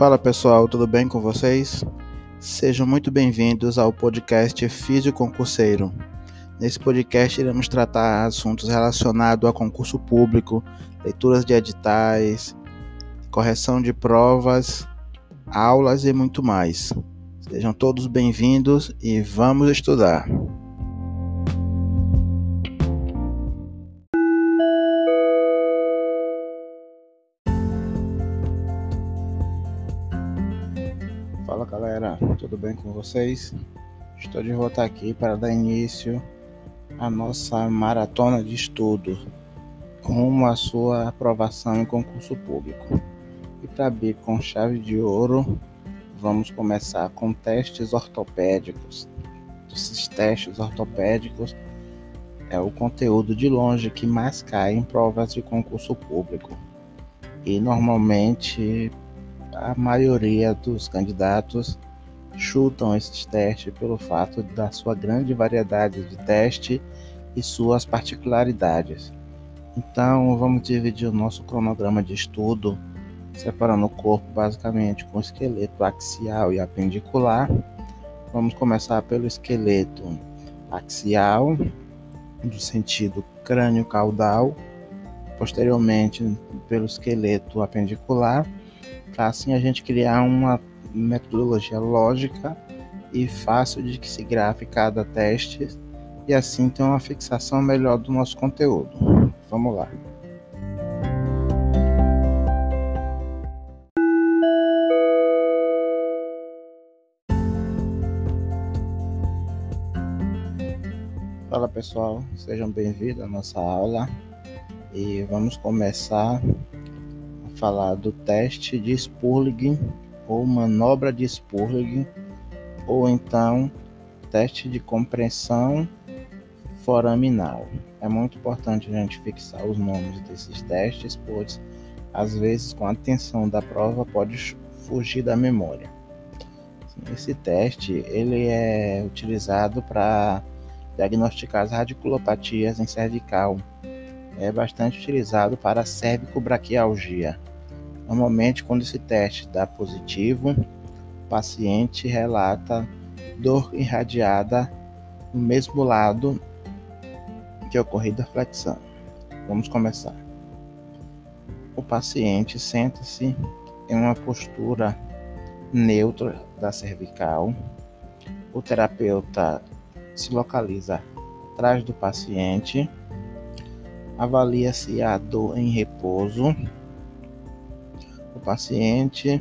Fala pessoal, tudo bem com vocês? Sejam muito bem-vindos ao podcast Físio Concurseiro. Nesse podcast iremos tratar assuntos relacionados a concurso público, leituras de editais, correção de provas, aulas e muito mais. Sejam todos bem-vindos e vamos estudar. Galera, tudo bem com vocês? Estou de volta aqui para dar início à nossa maratona de estudo rumo à sua aprovação em concurso público. E para abrir com chave de ouro, vamos começar com testes ortopédicos. Esses testes ortopédicos é o conteúdo de longe que mais cai em provas de concurso público. E normalmente a maioria dos candidatos chutam esses testes pelo fato da sua grande variedade de teste e suas particularidades. Então, vamos dividir o nosso cronograma de estudo, separando o corpo basicamente com esqueleto axial e apendicular. Vamos começar pelo esqueleto axial, do sentido crânio-caudal, posteriormente pelo esqueleto apendicular, para assim a gente criar uma metodologia lógica e fácil de que se grave cada teste e assim ter uma fixação melhor do nosso conteúdo. Vamos lá. Fala pessoal, sejam bem-vindos à nossa aula e vamos começar falar do teste de Spurling ou manobra de Spurling ou então teste de compreensão foraminal. É muito importante a gente fixar os nomes desses testes, pois às vezes com a atenção da prova pode fugir da memória. Esse teste ele é utilizado para diagnosticar as radiculopatias em cervical. É bastante utilizado para cervicobraquialgia. Normalmente, quando esse teste dá positivo, o paciente relata dor irradiada no mesmo lado que ocorrida a flexão. Vamos começar. O paciente senta-se em uma postura neutra da cervical. O terapeuta se localiza atrás do paciente. Avalia-se a dor em repouso. O paciente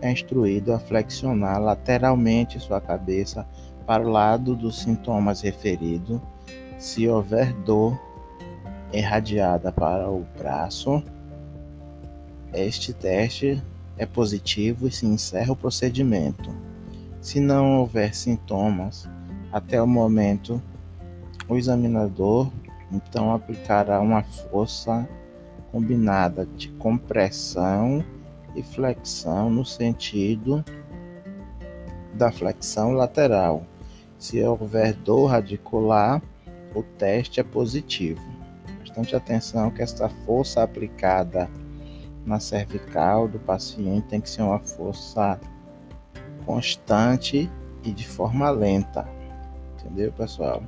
é instruído a flexionar lateralmente sua cabeça para o lado dos sintomas referidos se houver dor irradiada para o braço, este teste é positivo e se encerra o procedimento. Se não houver sintomas até o momento, o examinador então aplicará uma força combinada de compressão e flexão no sentido da flexão lateral. Se houver dor radicular, o teste é positivo. Bastante atenção que esta força aplicada na cervical do paciente tem que ser uma força constante e de forma lenta. Entendeu, pessoal?